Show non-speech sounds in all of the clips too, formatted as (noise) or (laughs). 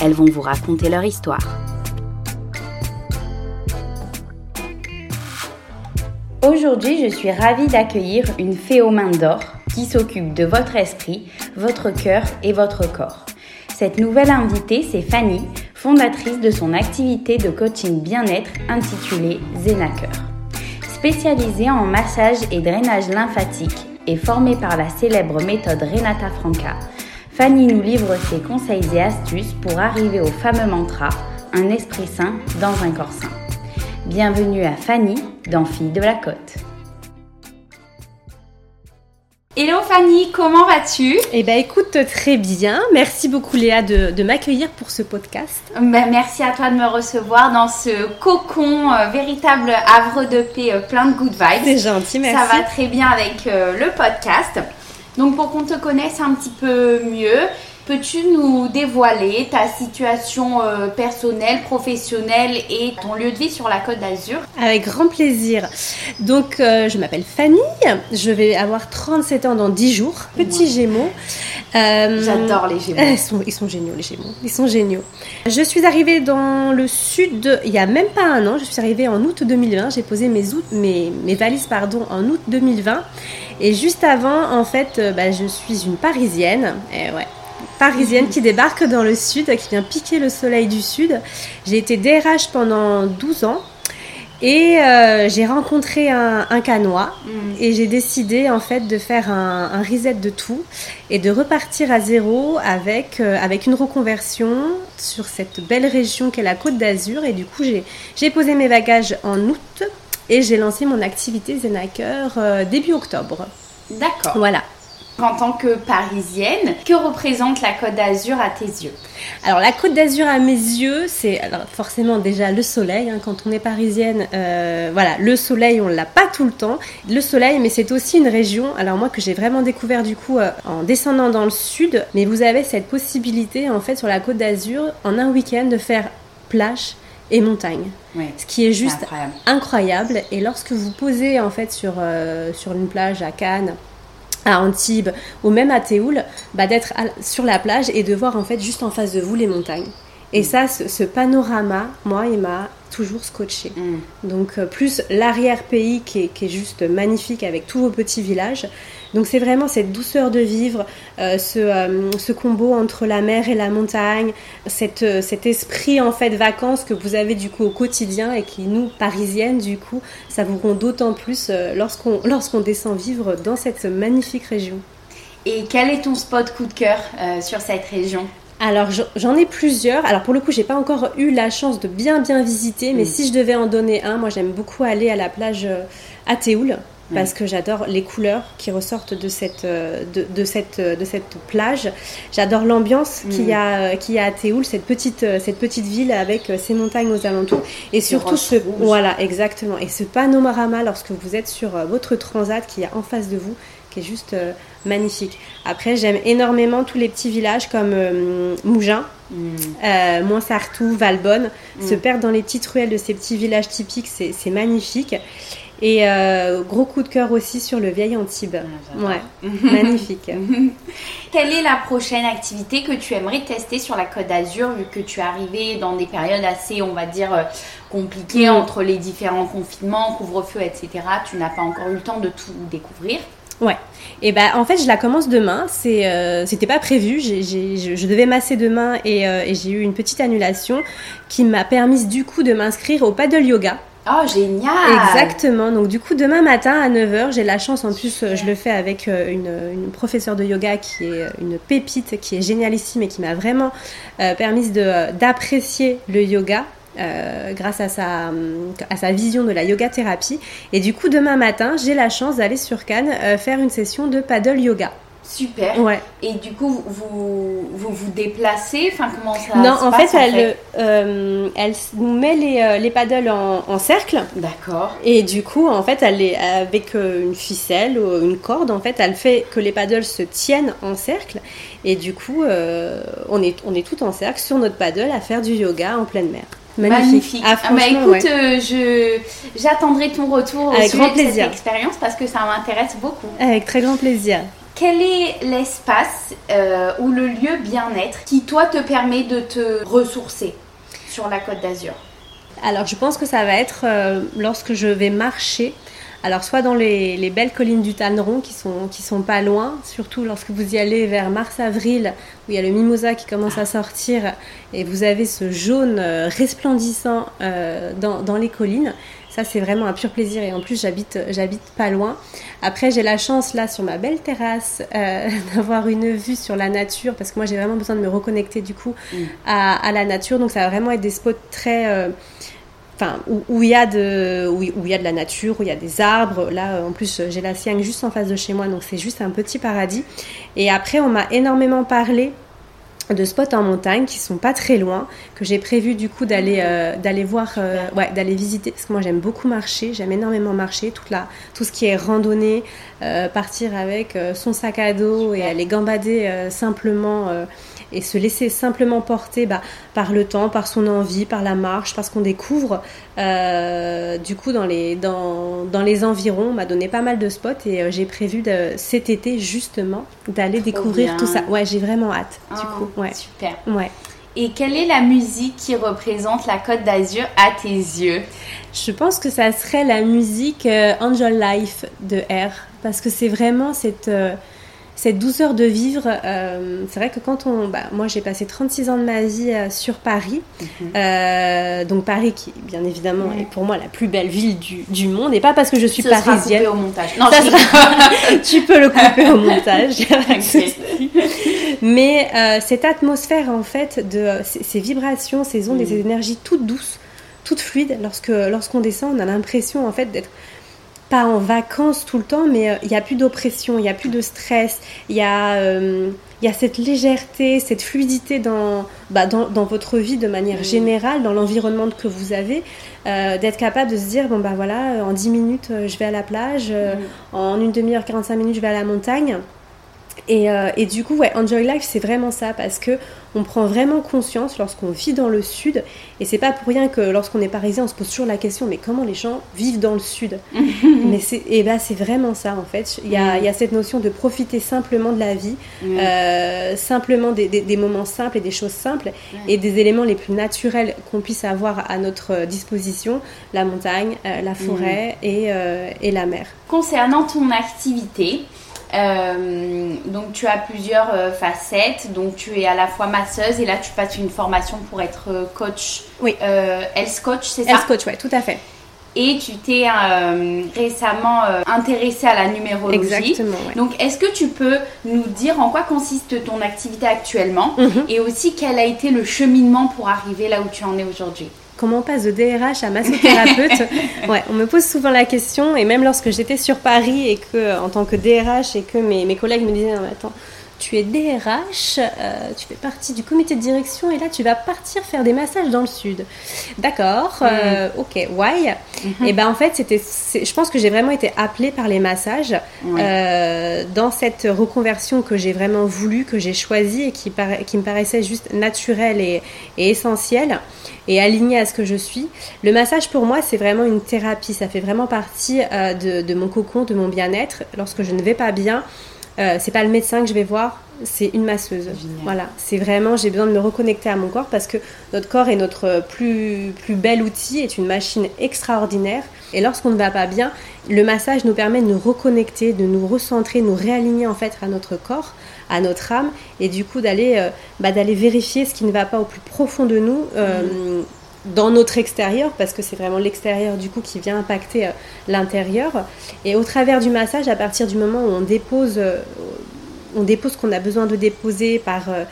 elles vont vous raconter leur histoire. Aujourd'hui, je suis ravie d'accueillir une fée aux mains d'or qui s'occupe de votre esprit, votre cœur et votre corps. Cette nouvelle invitée, c'est Fanny, fondatrice de son activité de coaching bien-être intitulée Zenaker. Spécialisée en massage et drainage lymphatique et formée par la célèbre méthode Renata Franca, Fanny nous livre ses conseils et astuces pour arriver au fameux mantra un esprit sain dans un corps sain. Bienvenue à Fanny dans Filles de la Côte. Hello Fanny, comment vas-tu? Eh ben écoute très bien. Merci beaucoup Léa de, m'accueillir pour ce podcast. Ben, merci à toi de me recevoir dans ce cocon euh, véritable havre de paix euh, plein de good vibes. C'est gentil, merci. Ça va très bien avec euh, le podcast. Donc pour qu'on te connaisse un petit peu mieux, Peux-tu nous dévoiler ta situation euh, personnelle, professionnelle et ton lieu de vie sur la Côte d'Azur? Avec grand plaisir. Donc, euh, je m'appelle Fanny, je vais avoir 37 ans dans 10 jours, petit gémeaux. Euh, J'adore les gémeaux. (laughs) Ils sont, géniaux, les gémeaux. Ils sont géniaux. Je suis arrivée dans le sud il y a même pas un an. Je suis arrivée en août 2020. J'ai posé mes, mes, mes, valises pardon, en août 2020. Et juste avant, en fait, bah, je suis une Parisienne. Et ouais, parisienne qui débarque dans le sud, qui vient piquer le soleil du sud. J'ai été DRH pendant 12 ans. Et euh, j'ai rencontré un, un canois mm. et j'ai décidé en fait de faire un, un, reset de tout et de repartir à zéro avec, euh, avec une reconversion sur cette belle région qu'est la Côte d'Azur. Et du coup, j'ai posé mes bagages en août et j'ai lancé mon activité Zenaker euh, début octobre. D'accord. Voilà en tant que parisienne, que représente la Côte d'Azur à tes yeux Alors la Côte d'Azur à mes yeux, c'est forcément déjà le soleil. Hein. quand on est parisienne, euh, voilà, le soleil, on l'a pas tout le temps. Le soleil, mais c'est aussi une région. Alors moi que j'ai vraiment découvert du coup euh, en descendant dans le sud, mais vous avez cette possibilité en fait sur la Côte d'Azur en un week-end de faire plage et montagne. ce qui est juste incroyable. Et lorsque vous posez en fait sur, euh, sur une plage à Cannes, à Antibes ou même à Théoul, bah, d'être sur la plage et de voir en fait juste en face de vous les montagnes. Et ça, ce, panorama, moi, il m'a toujours scotché. Mm. Donc, euh, plus l'arrière-pays qui est, qui est, juste magnifique avec tous vos petits villages. Donc, c'est vraiment cette douceur de vivre, euh, ce, euh, ce, combo entre la mer et la montagne, cette, cet esprit en fait vacances que vous avez du coup au quotidien et qui, nous, parisiennes, du coup, ça vous rend d'autant plus lorsqu'on (laughs) lorsqu'on descend vivre dans cette magnifique région. Et quel est ton spot coup de cœur sur cette région? Alors j'en ai plusieurs. Alors pour le coup, j'ai pas encore eu la chance de bien bien visiter, mais mm. si je devais en donner un, moi j'aime beaucoup aller à la plage euh, à Théoul parce que j'adore les couleurs qui ressortent de cette, euh, de, cette, euh, de cette plage. J'adore l'ambiance qu'il y, a, y a à Théoul, cette petite, cette petite ville avec ces montagnes aux alentours. Et surtout ce... Voilà, exactement. Et ce panorama lorsque vous êtes sur votre transat qui est en face de vous, qui est juste magnifique. Après, j'aime énormément tous les petits villages comme euh, Mougins, mm. euh, Montsartou, Valbonne. Se mm. perdre dans les petites ruelles de ces petits villages typiques, c'est magnifique. Et euh, gros coup de cœur aussi sur le vieil Antibes. Ah, ouais, (laughs) magnifique. (laughs) Quelle est la prochaine activité que tu aimerais tester sur la Côte d'Azur, vu que tu es arrivé dans des périodes assez, on va dire, compliquées mm. entre les différents confinements, couvre-feu, etc. Tu n'as pas encore eu le temps de tout découvrir? Ouais. Et ben en fait je la commence demain. C'est euh, c'était pas prévu. J'ai, je, je, devais masser demain et, euh, et j'ai eu une petite annulation qui m'a permis du coup de m'inscrire au paddle yoga. Oh génial Exactement. Donc du coup demain matin à 9h, j'ai la chance en plus je le fais avec euh, une, une, professeure de yoga qui est une pépite qui est génialissime et qui m'a vraiment euh, permis de d'apprécier le yoga euh, grâce à sa, à sa vision de la yoga thérapie. Et du coup, demain matin, j'ai la chance d'aller sur Cannes euh, faire une session de paddle yoga. Super. Ouais. Et du coup, vous vous, vous déplacez Enfin, comment ça Non, se en passe, fait, elle, euh, elle nous met les, les paddles en, en cercle. D'accord. Et du coup, en fait, elle est avec une ficelle ou une corde, en fait, elle fait que les paddles se tiennent en cercle. Et du coup, euh, on, est, on est tout en cercle sur notre paddle à faire du yoga en pleine mer. Magnifique. Ah, Ah, bah écoute, ouais. euh, je j'attendrai ton retour au Avec sujet grand de plaisir. cette expérience parce que ça m'intéresse beaucoup. Avec très grand plaisir. Quel est l'espace euh, ou le lieu bien-être qui toi te permet de te ressourcer sur la Côte d'Azur? Alors, je pense que ça va être euh, lorsque je vais marcher. Alors, soit dans les, les belles collines du Tanneron qui sont, qui sont pas loin, surtout lorsque vous y allez vers mars-avril, où il y a le mimosa qui commence à sortir et vous avez ce jaune euh, resplendissant euh, dans, dans les collines. Ça, c'est vraiment un pur plaisir. Et en plus, j'habite, j'habite pas loin. Après, j'ai la chance, là, sur ma belle terrasse, euh, (laughs) d'avoir une vue sur la nature, parce que moi, j'ai vraiment besoin de me reconnecter, du coup, Mm. à, à la nature. Donc, ça va vraiment être des spots très... euh, Enfin, où, où il y a de, où, où il y a de la nature, où il y a des arbres. Là, euh, en plus, j'ai la Siang juste en face de chez moi, donc c'est juste un petit paradis. Et après, on m'a énormément parlé de spots en montagne qui sont pas très loin, que j'ai prévu du coup d'aller euh, d'aller voir, euh, ouais, d'aller visiter. Parce que moi, j'aime beaucoup marcher, j'aime énormément marcher, toute la, tout ce qui est randonnée, euh, partir avec son sac à dos et aller gambader simplement. Et se laisser simplement porter bah, par le temps, par son envie, par la marche, parce qu'on découvre. Euh, du coup, dans les, dans, dans les environs, on m'a donné pas mal de spots et euh, j'ai prévu de, cet été justement d'aller découvrir bien. tout ça. Ouais, j'ai vraiment hâte. Du Oh, coup, ouais, Super. ouais. Et quelle est la musique qui représente la Côte d'Azur à tes yeux? Je pense que ça serait la musique euh, Angel Life de R, parce que c'est vraiment cette, cette douceur de vivre. euh, c'est vrai que quand on. Bah, moi, j'ai passé 36 ans de ma vie euh, sur Paris. Euh, donc, Paris, qui, bien évidemment, Mhm. est pour moi la plus belle ville du, du monde, et pas parce que je suis sera parisienne. coupé au montage. Non, Ça je sera- (laughs) tu peux le couper au montage. (laughs) Mais cette atmosphère, en fait, de ces, ces vibrations, ces ondes et Mm. ces énergies toutes douces, toutes fluides, lorsque lorsqu'on descend, on a l'impression, en fait, d'être pas en vacances tout le temps, mais euh, il n'y a plus d'oppression, il n'y a plus de stress, il y, a, euh, il y a cette légèreté, cette fluidité dans, bah, dans, dans votre vie de manière générale, dans l'environnement que vous avez, euh, d'être capable de se dire, bon bah voilà, en 10 minutes, je vais à la plage, en une demi-heure, 45 minutes, je vais à la montagne. Et, euh, et du coup, ouais, Enjoy Life, c'est vraiment ça, parce que on prend vraiment conscience lorsqu'on vit dans le sud, et c'est pas pour rien que lorsqu'on est parisien, on se pose toujours la question, mais comment les gens vivent dans le sud (laughs) Mais c'est, et ben, c'est vraiment ça en fait. Il y, a, Mm. il y a cette notion de profiter simplement de la vie, Mm. euh, simplement des, des- des moments simples et des choses simples, et des éléments les plus naturels qu'on puisse avoir à notre disposition, la montagne, euh, la forêt et, euh, et la mer. Concernant ton activité, euh, donc tu as plusieurs euh, facettes. Donc tu es à la fois masseuse et là tu passes une formation pour être euh, coach. Oui. Health coach, c'est ça? Health coach, ouais, tout à fait. Et tu t'es récemment intéressée à la numérologie. Exactement, ouais. Donc est-ce que tu peux nous dire en quoi consiste ton activité actuellement? Mhm. et aussi quel a été le cheminement pour arriver là où tu en es aujourd'hui? Comment on passe de DRH à massothérapeute (laughs) Ouais, on me pose souvent la question, et même lorsque j'étais sur Paris et que, en tant que DRH, et que mes, mes collègues me disaient, non, mais attends, tu es DRH, euh, tu fais partie du comité de direction, et là tu vas partir faire des massages dans le sud. D'accord, euh, ok, why? Et ben en fait, c'était, je pense que j'ai vraiment été appelée par les massages Ouais. euh, dans cette reconversion que j'ai vraiment voulu, que j'ai choisie et qui, para- qui me paraissait juste naturelle et, et essentielle et alignée à ce que je suis. Le massage pour moi, c'est vraiment une thérapie. Ça fait vraiment partie de, de mon cocon, de mon bien-être. Lorsque je ne vais pas bien, euh, c'est pas le médecin que je vais voir, c'est une masseuse. Génial. Voilà, c'est vraiment, j'ai besoin de me reconnecter à mon corps parce que notre corps est notre plus, plus bel outil, est une machine extraordinaire. Et lorsqu'on ne va pas bien, le massage nous permet de nous reconnecter, de nous recentrer, de nous réaligner en fait à notre corps, à notre âme, et du coup d'aller euh, bah, d'aller vérifier ce qui ne va pas au plus profond de nous. euh, dans notre extérieur, parce que c'est vraiment l'extérieur du coup qui vient impacter euh, l'intérieur. Et au travers du massage, à partir du moment où on dépose, euh, on dépose ce qu'on a besoin de déposer par, euh,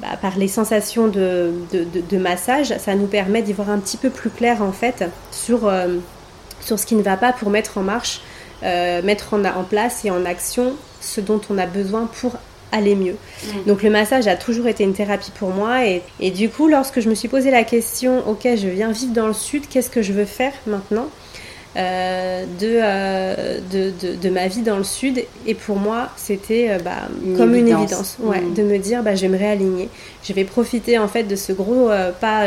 bah, par les sensations de, de, de- massage, ça nous permet d'y voir un petit peu plus clair en fait sur, sur ce qui ne va pas pour mettre en marche mettre en, en place et en action ce dont on a besoin pour aller mieux. Mm. Donc le massage a toujours été une thérapie pour moi et, et, du coup lorsque je me suis posé la question, ok je viens vivre dans le sud, qu'est-ce que je veux faire maintenant euh, euh, de, de, de, ma vie dans le sud? Et pour moi c'était euh, bah, comme une évidence ouais, mm. de me dire bah, je vais me réaligner, je vais profiter en fait de ce gros pas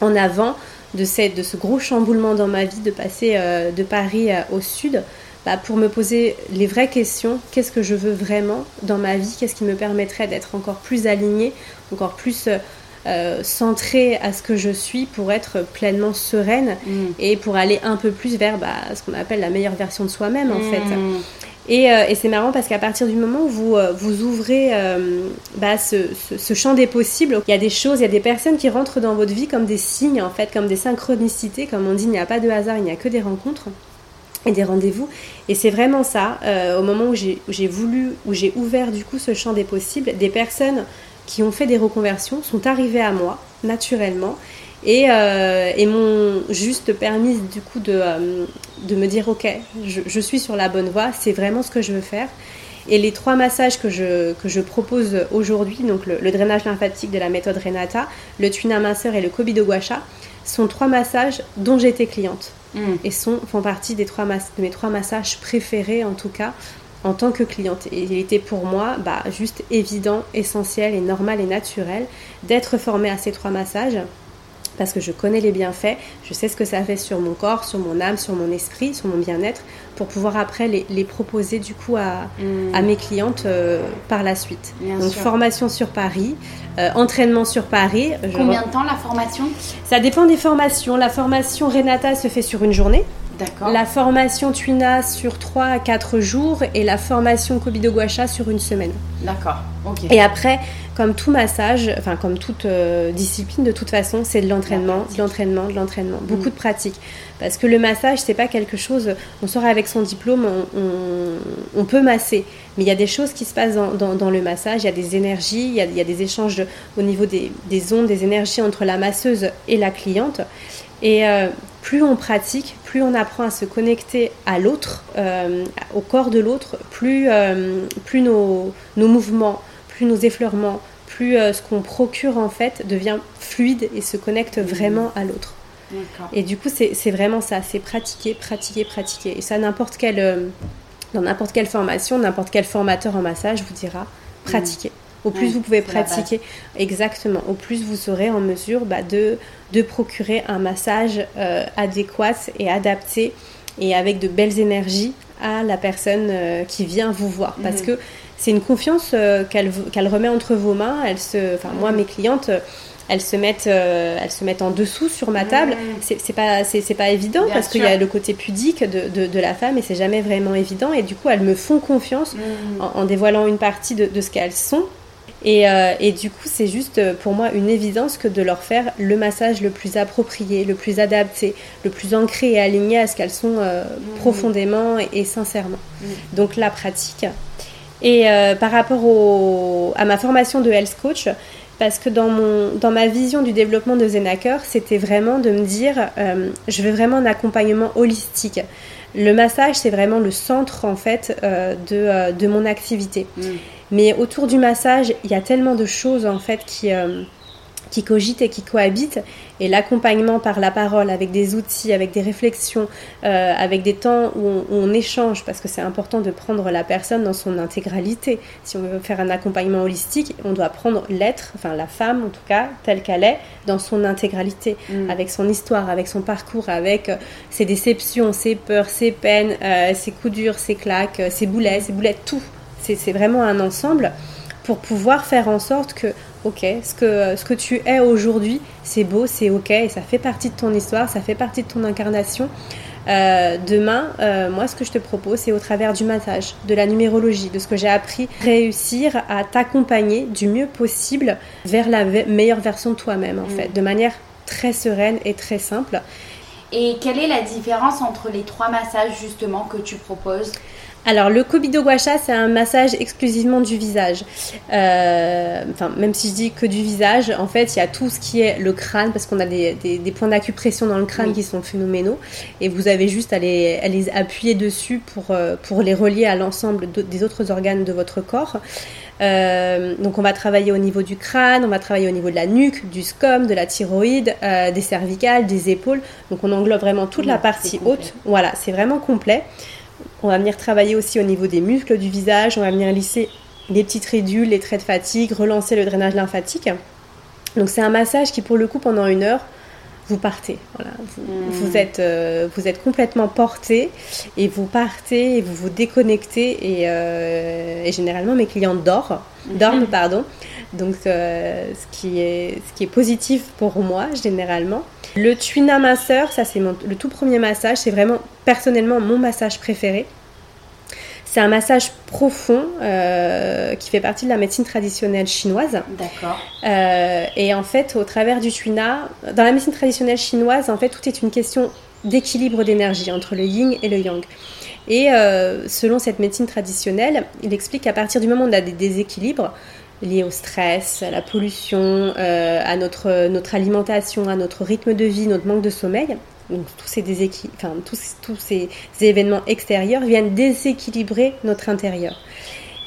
en avant, de, cette, de ce gros chamboulement dans ma vie de passer de Paris au sud bah, pour me poser les vraies questions. Qu'est-ce que je veux vraiment dans ma vie? Qu'est-ce qui me permettrait d'être encore plus alignée, encore plus euh, centrée à ce que je suis pour être pleinement sereine mm. et pour aller un peu plus vers bah, ce qu'on appelle la meilleure version de soi-même en fait. Mm. Et, euh, et c'est marrant parce qu'à partir du moment où vous, euh, vous ouvrez bah, ce, ce, champ des possibles, il y a des choses, il y a des personnes qui rentrent dans votre vie comme des signes en fait, comme des synchronicités. Comme on dit, il n'y a pas de hasard, il n'y a que des rencontres et des rendez-vous. Et c'est vraiment ça, euh, au moment où j'ai voulu, où j'ai ouvert du coup ce champ des possibles, des personnes qui ont fait des reconversions sont arrivées à moi naturellement et, euh, et m'ont juste permis du coup de, euh, de me dire ok, je, suis sur la bonne voie, c'est vraiment ce que je veux faire. Et les trois massages que je, que je propose aujourd'hui, donc le, drainage lymphatique de la méthode Renata, le tuina minceur et le kobido guacha, sont trois massages dont j'étais cliente. Mm. et font partie des trois de mes trois massages préférés en tout cas en tant que cliente. Et il était pour moi bah, juste évident, essentiel et normal et naturel d'être formée à ces trois massages parce que je connais les bienfaits, je sais ce que ça fait sur mon corps, sur mon âme, sur mon esprit, sur mon bien-être, pour pouvoir après les, proposer du coup à, mm. mes clientes euh, par la suite. Donc formation sur Paris, euh, entraînement sur Paris. Combien de temps la formation? Ça dépend des formations. La formation Renata se fait sur une journée. D'accord. La formation Twina sur 3 à 4 jours et la formation Kobido Guacha sur une semaine. D'accord, ok. Et après, comme tout massage, enfin comme toute euh, discipline de toute façon, c'est de l'entraînement, de l'entraînement, de l'entraînement, beaucoup mm. de pratique. Parce que le massage, c'est pas quelque chose, on sort avec son diplôme, on, peut masser. Mais il y a des choses qui se passent dans, le massage, il y a des énergies, il y a, des échanges au niveau des, ondes, des énergies entre la masseuse et la cliente. Et euh, plus on pratique, plus on apprend à se connecter à l'autre, euh, au corps de l'autre, plus, plus nos, nos mouvements, plus nos effleurements, plus euh, ce qu'on procure en fait devient fluide et se connecte vraiment à l'autre. Et du coup, c'est vraiment ça, c'est pratiquer, pratiquer, pratiquer. Et ça, n'importe quelle, euh, dans n'importe quelle formation, n'importe quel formateur en massage vous dira pratiquer. Au plus vous pouvez pratiquer, exactement, au plus vous serez en mesure bah, de, de procurer un massage euh, adéquat et adapté et avec de belles énergies à la personne qui vient vous voir. Parce mhm. que c'est une confiance euh, qu'elle remet entre vos mains. Elle se, enfin, moi, mes clientes, euh, elles se mettent, euh, elles se mettent en dessous sur ma table. Mm. C'est pas, c'est pas évident parce qu'il y a le côté pudique de, de, la femme et c'est jamais vraiment évident. Et du coup, elles me font confiance mm. en, dévoilant une partie de, de ce qu'elles sont. Et, et, du coup, c'est juste pour moi une évidence que de leur faire le massage le plus approprié, le plus adapté, le plus ancré et aligné à ce qu'elles sont mm. profondément et, et sincèrement. Donc la pratique, et euh, par rapport à ma formation de health coach, parce que dans, mon, dans ma vision du développement de Zenaker, c'était vraiment de me dire, euh, je veux vraiment un accompagnement holistique. Le massage, c'est vraiment le centre en fait euh, de, de, mon activité. Mm. Mais autour du massage, il y a tellement de choses en fait qui qui cogitent et qui cohabitent. Et l'accompagnement par la parole, avec des outils, avec des réflexions, euh, avec des temps où on, échange, parce que c'est important de prendre la personne dans son intégralité. Si on veut faire un accompagnement holistique, on doit prendre l'être, enfin la femme en tout cas, telle qu'elle est, dans son intégralité, mm. avec son histoire, avec son parcours, avec euh, ses déceptions, ses peurs, ses peines, euh, ses coups durs, ses claques, ses boulets, ses boulettes, tout. C'est vraiment un ensemble pour pouvoir faire en sorte que ok, ce que, ce que tu es aujourd'hui, c'est beau, c'est ok, et ça fait partie de ton histoire, ça fait partie de ton incarnation. Euh, demain, euh, moi, ce que je te propose, c'est au travers du massage, de la numérologie, de ce que j'ai appris, réussir à t'accompagner du mieux possible vers la meilleure version de toi-même, en mm. fait, de manière très sereine et très simple. Et quelle est la différence entre les trois massages justement que tu proposes? Alors le Kobido Guacha, c'est un massage exclusivement du visage. Euh, enfin, même si je dis que du visage, en fait, il y a tout ce qui est le crâne, parce qu'on a des, des, points d'acupression dans le crâne qui sont phénoménaux, et vous avez juste à les, à les appuyer dessus pour, euh, pour les relier à l'ensemble des autres organes de votre corps. Euh, donc on va travailler au niveau du crâne, on va travailler au niveau de la nuque, du scum, de la thyroïde, euh, des cervicales, des épaules. Donc on englobe vraiment toute la partie haute. Voilà, c'est vraiment complet. On va venir travailler aussi au niveau des muscles du visage, on va venir lisser les petites ridules, les traits de fatigue, relancer le drainage lymphatique. Donc c'est un massage qui pour le coup pendant une heure vous partez. Voilà. Vous, êtes, euh, vous êtes complètement porté et vous partez et vous vous déconnectez. Et, euh, généralement, mes clients dorment, pardon. Donc, euh, ce, qui est, ce qui est positif pour moi, généralement. Le Twina Masseur, ça c'est le tout premier massage. C'est vraiment personnellement mon massage préféré. C'est un massage profond euh, qui fait partie de la médecine traditionnelle chinoise. D'accord. Euh, et en fait, au travers du tuina, dans la médecine traditionnelle chinoise, en fait, tout est une question d'équilibre d'énergie entre le yin et le yang. Et euh, selon cette médecine traditionnelle, il explique qu'à partir du moment où on a des déséquilibres liés au stress, à la pollution, à notre, notre alimentation, à notre rythme de vie, notre manque de sommeil, donc tous ces, enfin, tous, tous, ces événements extérieurs viennent déséquilibrer notre intérieur.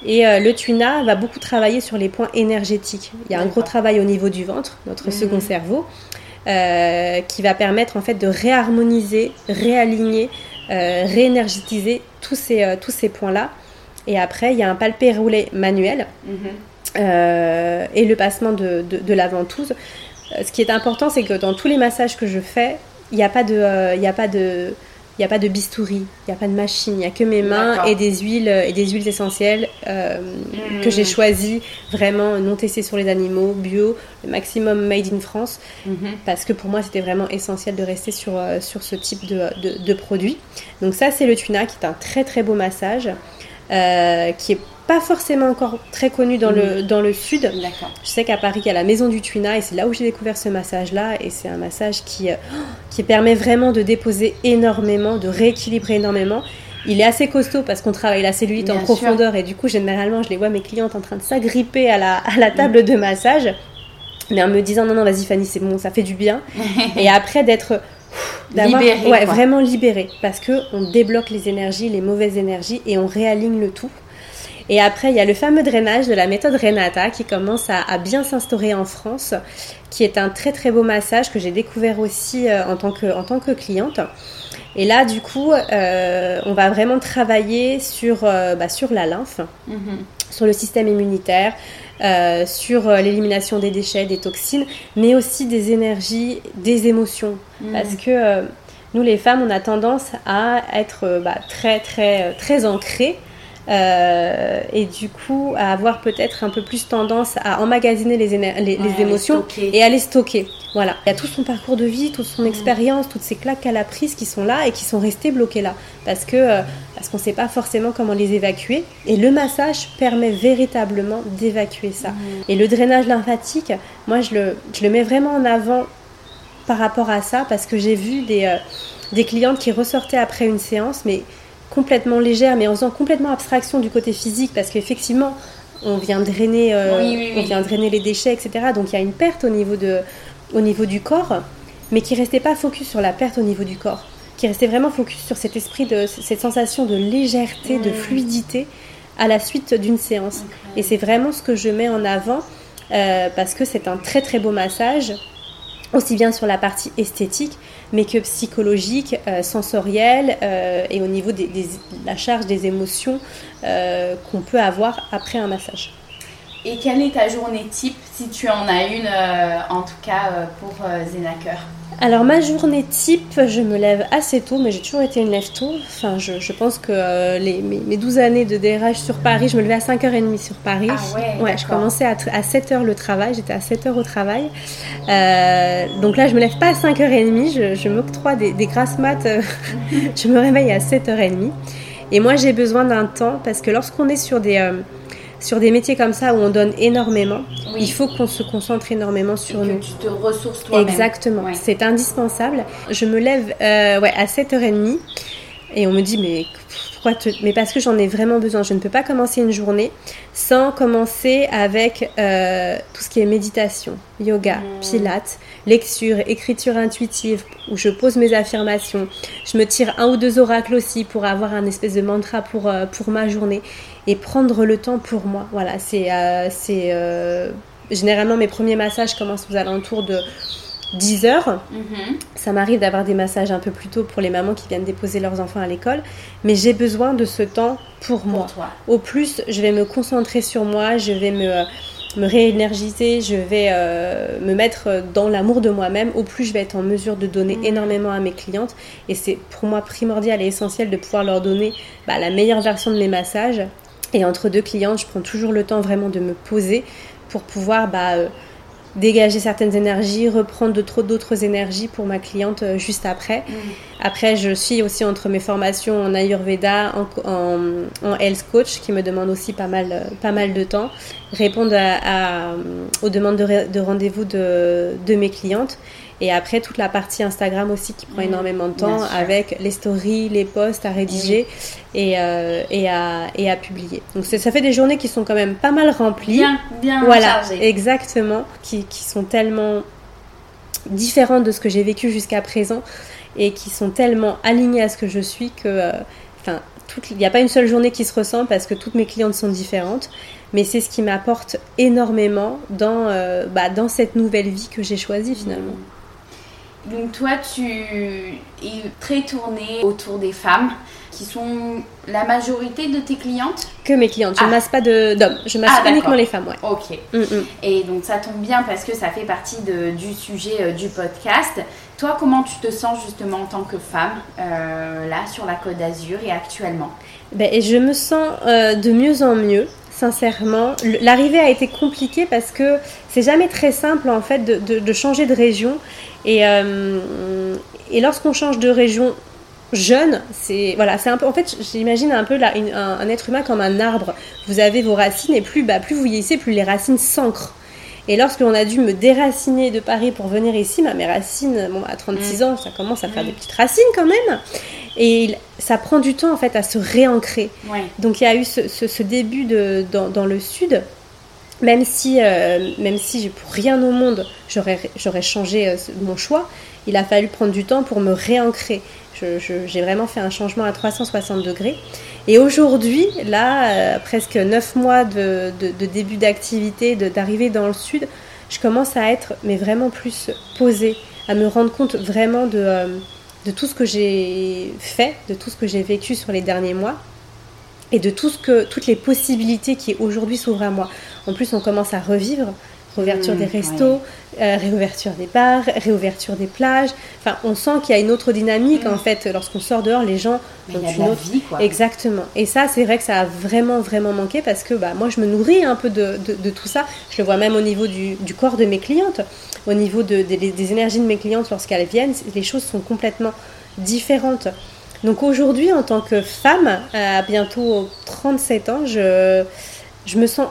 Et euh, le tuna va beaucoup travailler sur les points énergétiques. Il y a un gros travail au niveau du ventre, notre mhm. second cerveau, euh, qui va permettre en fait de réharmoniser, réaligner, euh, réénergétiser tous ces, tous ces points-là. Et après, il y a un palpé roulé manuel mhm. Et le passement de, de, de la ventouse. Ce qui est important, c'est que dans tous les massages que je fais, il n'y a pas de, euh, il a pas de, il a pas de bistouri, il n'y a pas de machine, il n'y a que mes mains et des huiles et des huiles essentielles euh, hmm. que j'ai choisies vraiment non testées sur les animaux, bio, le maximum made in France, mhm. parce que pour moi c'était vraiment essentiel de rester sur, euh, sur ce type de, de, de produit. Donc ça c'est le tuna qui est un très très beau massage. Euh, qui est pas forcément encore très connu dans, le, mm. dans le sud. Je sais qu'à Paris, il y a la maison du Tuna et c'est là où j'ai découvert ce massage-là. Et c'est un massage qui, euh, qui permet vraiment de déposer énormément, de rééquilibrer énormément. Il est assez costaud parce qu'on travaille la cellulite en profondeur et du coup, généralement, je les vois mes clientes en train de s'agripper à la, à la table mm. de massage. Mais en me disant non, non, vas-y Fanny, c'est bon, ça fait du bien. (laughs) et après d'être ouais, vraiment libéré parce que on débloque les énergies, les mauvaises énergies et on réaligne le tout. Et après, il y a le fameux drainage de la méthode Renata qui commence à, bien s'instaurer en France, qui est un très très beau massage que j'ai découvert aussi euh, en, tant que, en tant que cliente. Et là, du coup, euh, on va vraiment travailler sur, euh, bah, sur la lymphe, mhm. sur le système immunitaire, euh, sur l'élimination des déchets, des toxines, mais aussi des énergies, des émotions. Mm. Parce que nous, les femmes, on a tendance à être bah, très, très, très ancrées euh, et du coup à avoir peut-être un peu plus tendance à emmagasiner les, les, émotions et à les stocker. Voilà, il y a tout son parcours de vie, toute son mm. expérience, toutes ces claques qu'elle a prises qui sont là et qui sont restées bloquées là parce que euh, parce qu'on ne sait pas forcément comment les évacuer. Et le massage permet véritablement d'évacuer ça. Mm. Et le drainage lymphatique, moi je le, je le mets vraiment en avant par rapport à ça parce que j'ai vu des, euh, des clientes qui ressortaient après une séance mais complètement légère, mais en faisant complètement abstraction du côté physique, parce qu'effectivement, on vient drainer, euh, on vient drainer les déchets, etc. Donc il y a une perte au niveau, de, au niveau du corps, mais qui restait pas focus sur la perte au niveau du corps, qui restait vraiment focus sur cet esprit de cette sensation de légèreté, de fluidité à la suite d'une séance. Et c'est vraiment ce que je mets en avant euh, parce que c'est un très très beau massage, aussi bien sur la partie esthétique, mais que psychologique, euh, sensoriel euh, et au niveau de la charge des émotions euh, qu'on peut avoir après un massage. Et quelle est ta journée type, si tu en as une, en tout cas pour Zenaker alors ma journée type, je me lève assez tôt, mais j'ai toujours été une lève tôt. Enfin, je, pense que euh, les, mes, 12 années de DRH sur Paris, je me levais à 5h30 sur Paris. Ah ouais, ouais je commençais à, à 7h le travail, j'étais à 7h au travail. Euh, donc là, je me lève pas à 5h30, je, je m'octroie des, des, grasses maths, euh, (laughs) je me réveille à 7h30. Et moi, j'ai besoin d'un temps parce que lorsqu'on est sur des sur des métiers comme ça où on donne énormément, il faut qu'on se concentre énormément sur nous. Que tu te ressources toi-même. Exactement, c'est indispensable. Je me lève euh, ouais, à 7h30 et on me dit mais Mais parce que j'en ai vraiment besoin. Je ne peux pas commencer une journée sans commencer avec euh, tout ce qui est méditation, yoga, mmh. pilates, lecture, écriture intuitive, où je pose mes affirmations. Je me tire un ou deux oracles aussi pour avoir un espèce de mantra pour, euh, pour ma journée et prendre le temps pour moi. Voilà, c'est... Euh, c'est généralement, mes premiers massages commencent aux alentours de 10 heures. Mhm. Ça m'arrive d'avoir des massages un peu plus tôt pour les mamans qui viennent déposer leurs enfants à l'école, mais j'ai besoin de ce temps pour, moi. Au plus, je vais me concentrer sur moi, je vais me, me réénergiser, je vais euh, me mettre dans l'amour de moi-même, au plus je vais être en mesure de donner mhm. énormément à mes clientes. Et c'est pour moi primordial et essentiel de pouvoir leur donner bah, la meilleure version de mes massages. Et entre deux clientes, je prends toujours le temps vraiment de me poser pour pouvoir... Bah, euh, dégager certaines énergies, reprendre d'autres énergies pour ma cliente euh, juste après. Mm. Après, je suis aussi entre mes formations en Ayurveda, en, en, Health Coach, qui me demande aussi pas mal, euh, pas mal de temps, répondre à, aux demandes de, de rendez-vous de, de mes clientes. Et après, toute la partie Instagram aussi qui prend mmh. énormément de temps avec les stories, les posts à rédiger et, euh, et, à, et à publier. Donc ça fait des journées qui sont quand même pas mal remplies. Bien, bien voilà, Exactement, qui, qui sont tellement différentes de ce que j'ai vécu jusqu'à présent et qui sont tellement alignées à ce que je suis que... Euh, enfin, il n'y a pas une seule journée qui se ressemble parce que toutes mes clientes sont différentes, mais c'est ce qui m'apporte énormément dans, euh, bah, dans cette nouvelle vie que j'ai choisie finalement. Mmh. Donc toi, tu es très tournée autour des femmes qui sont la majorité de tes clientes Que mes clientes. Je ne ah. masse pas d'hommes. Je masse ah, uniquement les femmes, ouais. Ok. Mm, mm. Et donc ça tombe bien parce que ça fait partie de, du sujet euh, du podcast. Toi, comment tu te sens justement en tant que femme euh, là sur la Côte d'Azur et actuellement? Ben, et Je me sens euh, de mieux en mieux sincèrement. L'arrivée a été compliquée parce que c'est jamais très simple en fait de, de changer de région. Et, euh, et lorsqu'on change de région jeune, c'est voilà, c'est un peu. En fait, j'imagine un peu là, un, être humain comme un arbre. Vous avez vos racines et plus, bah, plus vous vieillissez, plus les racines s'ancrent. Et lorsqu'on a dû me déraciner de Paris pour venir ici, bah, mes racines, bon, à 36 mm. ans, ça commence à faire des petites racines quand même. Et ça prend du temps en fait à se réancrer. Donc il y a eu ce, ce, début de, dans, dans, le sud même si, euh, même si pour rien au monde j'aurais changé euh, mon choix, il a fallu prendre du temps pour me réancrer. J'ai vraiment fait un changement à 360 degrés. Et aujourd'hui, là, euh, presque 9 mois de, début d'activité, d'arrivée dans le sud, je commence à être mais vraiment plus posée, à me rendre compte vraiment de, de tout ce que j'ai fait, de tout ce que j'ai vécu sur les derniers mois et de tout ce que, toutes les possibilités qui aujourd'hui s'ouvrent à moi. En plus, on commence à revivre. Réouverture des mmh, restos, euh, réouverture des bars, réouverture des plages. Enfin, on sent qu'il y a une autre dynamique en mmh. fait. Lorsqu'on sort dehors, les gens ont une autre vie. Quoi. Exactement. Et ça, c'est vrai que ça a vraiment, vraiment manqué parce que bah, moi, je me nourris un peu de, de, tout ça. Je le vois même au niveau du, du corps de mes clientes, au niveau de, des énergies de mes clientes lorsqu'elles viennent. Les choses sont complètement différentes. Donc aujourd'hui, en tant que femme, à bientôt 37 ans, je, je me sens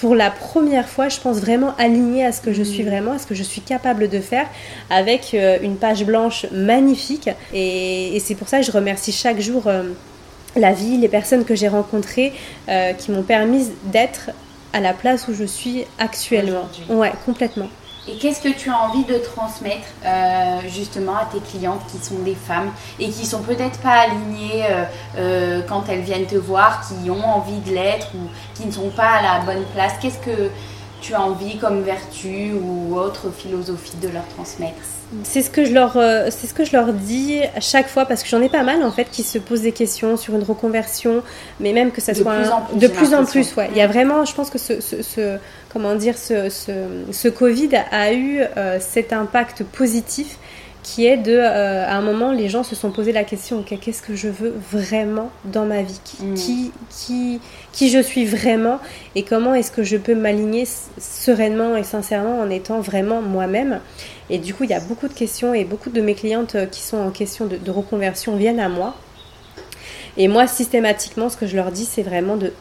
pour la première fois, je pense vraiment alignée à ce que je suis mm. vraiment, à ce que je suis capable de faire, avec euh, une page blanche magnifique. Et, c'est pour ça que je remercie chaque jour euh, la vie, les personnes que j'ai rencontrées, euh, qui m'ont permis d'être à la place où je suis actuellement. Ouais, complètement. Et qu'est-ce que tu as envie de transmettre euh, justement à tes clientes qui sont des femmes et qui sont peut-être pas alignées euh, euh, quand elles viennent te voir, qui ont envie de l'être ou qui ne sont pas à la bonne place? Qu'est-ce que tu as envie comme vertu ou autre philosophie de leur transmettre c'est ce que je leur, euh, c'est ce que je leur dis à chaque fois parce que j'en ai pas mal en fait qui se posent des questions sur une reconversion, mais même que ça soit plus en plus, de plus en plus, ouais. Il y a vraiment, je pense que ce, ce, comment dire, ce, ce, ce, Covid a eu euh, cet impact positif qui est de, euh, à un moment, les gens se sont posé la question, ok, qu'est-ce que je veux vraiment dans ma vie? Mm. qui, qui, qui, je suis vraiment? Et comment est-ce que je peux m'aligner sereinement et sincèrement en étant vraiment moi-même? Et du coup, il y a beaucoup de questions et beaucoup de mes clientes euh, qui sont en question de, de reconversion viennent à moi. Et moi, systématiquement, ce que je leur dis, c'est vraiment de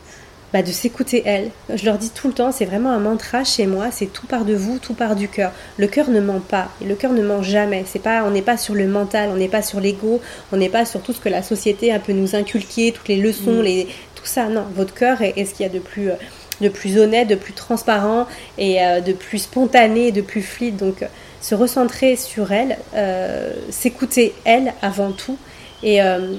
bah, de s'écouter elle. Je leur dis tout le temps, c'est vraiment un mantra chez moi, c'est tout part de vous, tout part du cœur. Le cœur ne ment pas, et le cœur ne ment jamais. C'est pas, on n'est pas sur le mental, on n'est pas sur l'ego, on n'est pas sur tout ce que la société a peut nous inculquer, toutes les leçons, mm. les, tout ça. Non, votre cœur est, ce qu'il y a de plus, de plus honnête, de plus transparent et euh, de plus spontané, de plus fluide. Donc, se recentrer sur elle, euh, s'écouter elle avant tout, et, euh,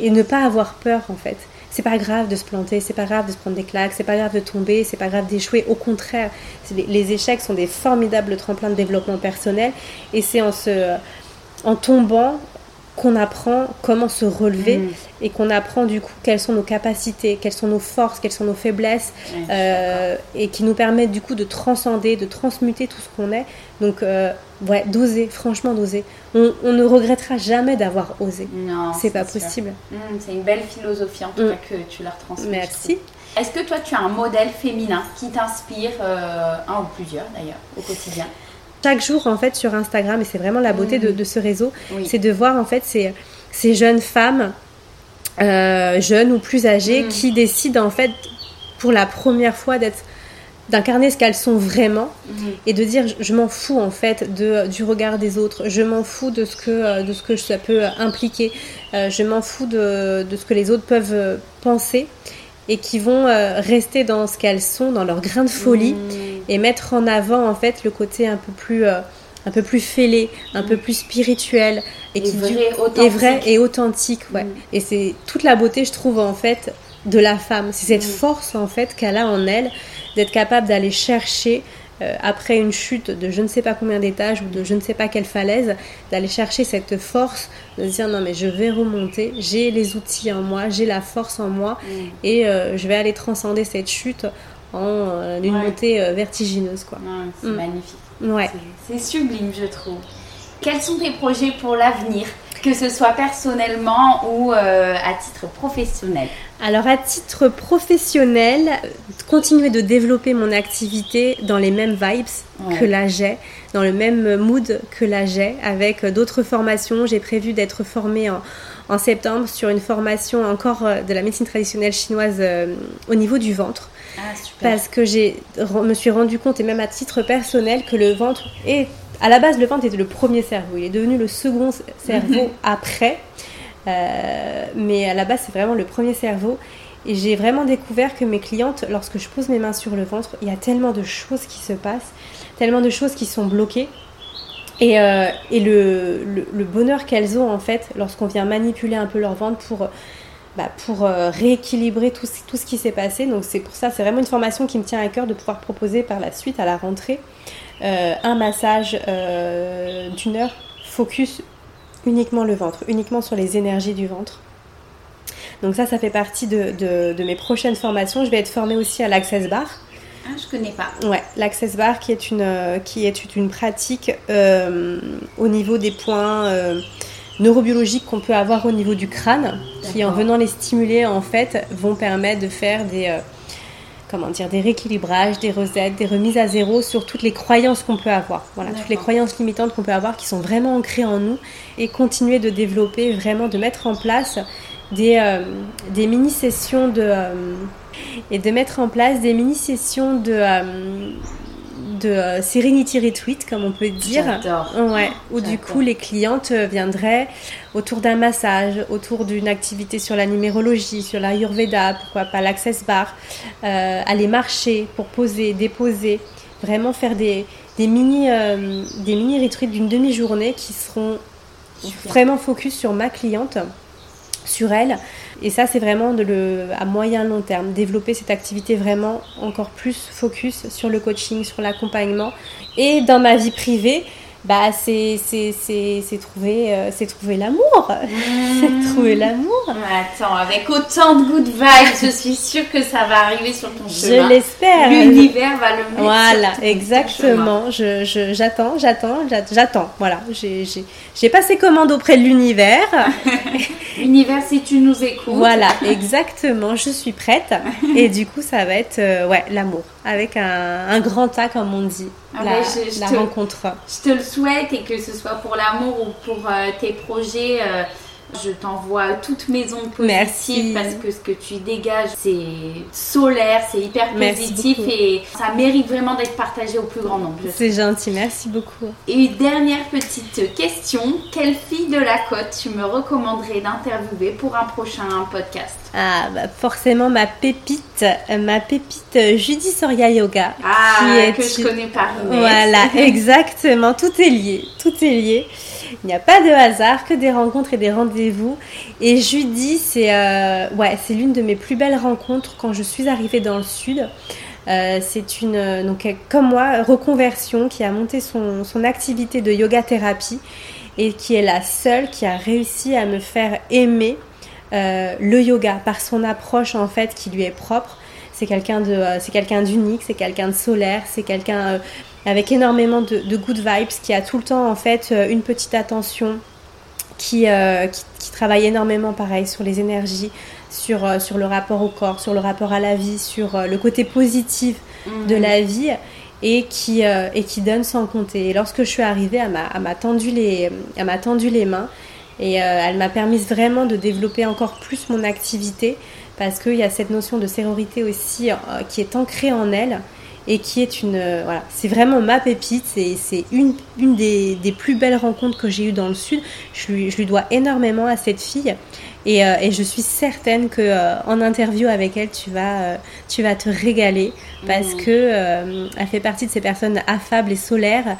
et ne pas avoir peur en fait c'est pas grave de se planter, c'est pas grave de se prendre des claques, c'est pas grave de tomber, c'est pas grave d'échouer. Au contraire, les, échecs sont des formidables tremplins de développement personnel et c'est en se, en tombant qu'on apprend comment se relever mm. et qu'on apprend du coup quelles sont nos capacités, quelles sont nos forces, quelles sont nos faiblesses euh, et qui nous permettent du coup de transcender, de transmuter tout ce qu'on est. Donc euh, ouais, d'oser, franchement d'oser. On, ne regrettera jamais d'avoir osé. Non, c'est pas possible. Mm, c'est une belle philosophie en tout mm. cas que tu leur transmets. Merci. Est-ce que toi tu as un modèle féminin qui t'inspire, euh, un ou plusieurs d'ailleurs, au quotidien? Chaque jour en fait sur Instagram et c'est vraiment la beauté de, ce réseau, c'est de voir en fait ces, ces jeunes femmes euh, jeunes ou plus âgées mm. qui décident en fait pour la première fois d'être d'incarner ce qu'elles sont vraiment mm. et de dire je, m'en fous en fait de, du regard des autres, je m'en fous de ce que, de ce que ça peut impliquer, euh, je m'en fous de, de, ce que les autres peuvent penser et qui vont euh, rester dans ce qu'elles sont, dans leur grain de folie, mmh. Et mettre en avant en fait le côté un peu plus, euh, un peu plus fêlé, un peu plus spirituel, et, qui vrai, est vrai et authentique. Ouais. Mmh. Et c'est toute la beauté, je trouve en fait, de la femme. C'est cette mmh. force en fait qu'elle a en elle d'être capable d'aller chercher euh, après une chute de je ne sais pas combien d'étages ou de je ne sais pas quelle falaise, d'aller chercher cette force, de se dire non mais je vais remonter, j'ai les outils en moi, j'ai la force en moi mm. et euh, je vais aller transcender cette chute en euh, une montée vertigineuse quoi. c'est mm. magnifique. Ouais. C'est sublime je trouve. Quels sont tes projets pour l'avenir que ce soit personnellement ou à titre professionnel? Alors à titre professionnel, continuer de développer mon activité dans les mêmes vibes que la j'ai, dans le même mood que la j'ai, avec d'autres formations. J'ai prévu d'être formée en, septembre sur une formation encore euh, de la médecine traditionnelle chinoise euh, au niveau du ventre. Ah, parce que je me suis rendu compte, et même à titre personnel, que le ventre est... À la base, le ventre était le premier cerveau. Il est devenu le second cerveau après. Euh, mais à la base, c'est vraiment le premier cerveau. Et j'ai vraiment découvert que mes clientes, lorsque je pose mes mains sur le ventre, il y a tellement de choses qui se passent, tellement de choses qui sont bloquées. Et, euh, et le, le, bonheur qu'elles ont en fait lorsqu'on vient manipuler un peu leur ventre pour, bah, pour euh, rééquilibrer tout, tout ce qui s'est passé. Donc c'est pour ça, c'est vraiment une formation qui me tient à cœur de pouvoir proposer par la suite à la rentrée un massage d'une heure focus uniquement le ventre, uniquement sur les énergies du ventre. Donc ça, ça fait partie de, mes prochaines formations. Je vais être formée aussi à l'Access Bar. Ah, je connais pas. Ouais, l'Access Bar qui est une, euh, qui est une pratique euh, au niveau des points euh, neurobiologiques qu'on peut avoir au niveau du crâne, qui en venant les stimuler, en fait, vont permettre de faire des comment dire, des rééquilibrages, des recettes, des remises à zéro sur toutes les croyances qu'on peut avoir. Voilà, toutes les croyances limitantes qu'on peut avoir qui sont vraiment ancrées en nous et continuer de développer, vraiment de mettre en place des, euh, des mini-sessions de... Euh, et de mettre en place des mini-sessions de, euh, de euh, Serenity Retweet, comme on peut dire. Ouais, où du coup les clientes euh, viendraient autour d'un massage, autour d'une activité sur la numérologie, sur la l'ayurveda, pourquoi pas l'access bar, euh, aller marcher pour poser, déposer, vraiment faire des, des mini, des mini retweets d'une demi-journée qui seront vraiment focus sur ma cliente, sur elle et ça, c'est vraiment de le, à moyen long terme, développer cette activité vraiment encore plus focus sur le coaching, sur l'accompagnement. Et dans ma vie privée, bah c'est c'est trouver euh, c'est trouver l'amour. (laughs) C'est mmh. trouver l'amour. Attends avec autant de good vibes je suis sûre que ça va arriver sur ton chemin. je l'espère. L'univers va le mettre voilà exactement. je j'attends j'attends j'attends. Voilà j'ai j'ai passé commande auprès de l'univers. (laughs) L'univers si tu nous écoutes. Voilà (laughs) exactement je suis prête. Et du coup ça va être euh, ouais l'amour. Avec un, un grand A comme on dit. Ah la, rencontre. Je te le souhaite et que ce soit pour l'amour ou pour euh, tes projets, euh, Je t'envoie toutes mes ondes positives parce que ce que tu dégages, c'est solaire, c'est hyper positif et ça mérite vraiment d'être partagé au plus grand nombre. C'est gentil, merci beaucoup. Et dernière petite question, quelle fille de la côte tu me recommanderais d'interviewer pour un prochain podcast? Ah, bah forcément ma pépite, ma pépite Judy Soria Yoga. Ah, que je connais par Voilà, (laughs) exactement, tout est lié, tout est lié. Il n'y a pas de hasard, que des rencontres et des rendez-vous. Et Judy, c'est euh, c'est l'une de mes plus belles rencontres quand je suis arrivée dans le sud. Euh, c'est une, donc comme moi, reconversion qui a monté son, son activité de yoga thérapie et qui est la seule qui a réussi à me faire aimer euh, le yoga par son approche en fait qui lui est propre. C'est quelqu'un de, c'est quelqu'un d'unique, c'est quelqu'un de solaire, c'est quelqu'un avec énormément de, good vibes, qui a tout le temps en fait euh, une petite attention, qui, euh, qui, travaille énormément pareil sur les énergies, sur, euh, sur le rapport au corps, sur le rapport à la vie, sur le côté positif de mhm. la vie et qui, et qui donne sans compter. Et lorsque je suis arrivée, elle m'a tendu, les, tendu les mains et elle m'a permis vraiment de développer encore plus mon activité parce qu'il y a cette notion de sérorité aussi qui est ancrée en elle et qui est une euh, voilà c'est vraiment ma pépite c'est une, une des, des, plus belles rencontres que j'ai eues dans le sud je lui, je lui dois énormément à cette fille et, euh, et je suis certaine que euh, en interview avec elle tu vas tu vas te régaler parce mmh. que elle fait partie de ces personnes affables et solaires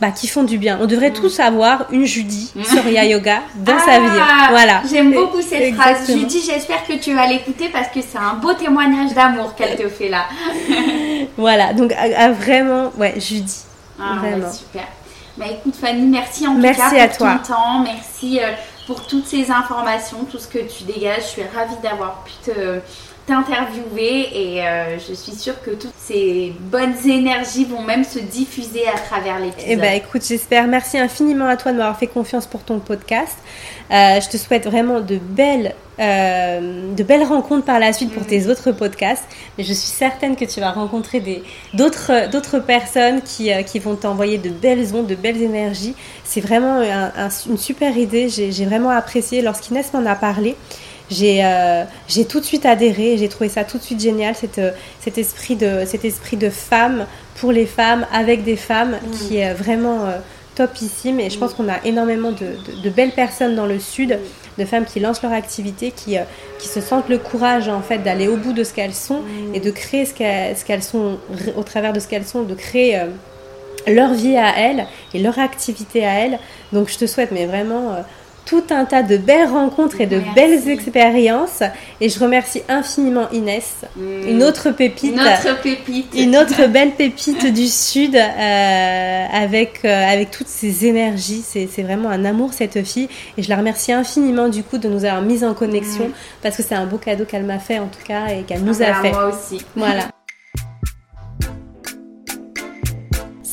bah, qui font du bien. On devrait tous avoir une Judy Surya Yoga dans sa vie. Ah, voilà. J'aime beaucoup cette phrase. Judy, j'espère que tu vas l'écouter parce que c'est un beau témoignage d'amour qu'elle te fait là. (laughs) voilà, donc vraiment, ouais, Judy. Ah, vraiment. super. Bah écoute Fanny, merci en tout cas pour à toi. ton temps. Merci euh, pour toutes ces informations, tout ce que tu dégages. Je suis ravie d'avoir pu te t'interviewer et euh, je suis sûre que toutes ces bonnes énergies vont même se diffuser à travers l'épisode. Eh ben écoute, j'espère. Merci infiniment à toi de m'avoir fait confiance pour ton podcast. Euh, je te souhaite vraiment de belles, euh, de belles rencontres par la suite pour mm. tes autres podcasts. Mais je suis certaine que tu vas rencontrer des, d'autres, d'autres personnes qui, qui vont t'envoyer de belles ondes, de belles énergies. C'est vraiment une super idée. J'ai, j'ai vraiment apprécié lorsqu'Inès m'en a parlé j'ai euh, j'ai tout de suite adhéré, j'ai trouvé ça tout de suite génial, cet, euh, cet, esprit, de, cet esprit de femme pour les femmes, avec des femmes, mm. qui est vraiment euh, topissime. Et je pense mm. qu'on a énormément de, de, belles personnes dans le Sud, mm. de femmes qui lancent leur activité, qui, qui se sentent le courage en fait d'aller au bout de ce qu'elles sont et de créer ce qu'elles sont, au travers de ce qu'elles sont, de créer leur vie à elles et leur activité à elles. Donc je te souhaite mais vraiment tout un tas de belles rencontres et de belles expériences. Et je remercie infiniment Inès, mm. une autre pépite, une autre pépite, une autre belle pépite du Sud euh, avec, euh, avec toutes ses énergies. C'est vraiment un amour cette fille. Et je la remercie infiniment du coup de nous avoir mis en connexion mm. parce que c'est un beau cadeau qu'elle m'a fait en tout cas et qu'elle nous a ah bah, fait. Moi aussi. Voilà. (laughs)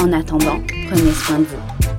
En attendant, prenez soin de vous.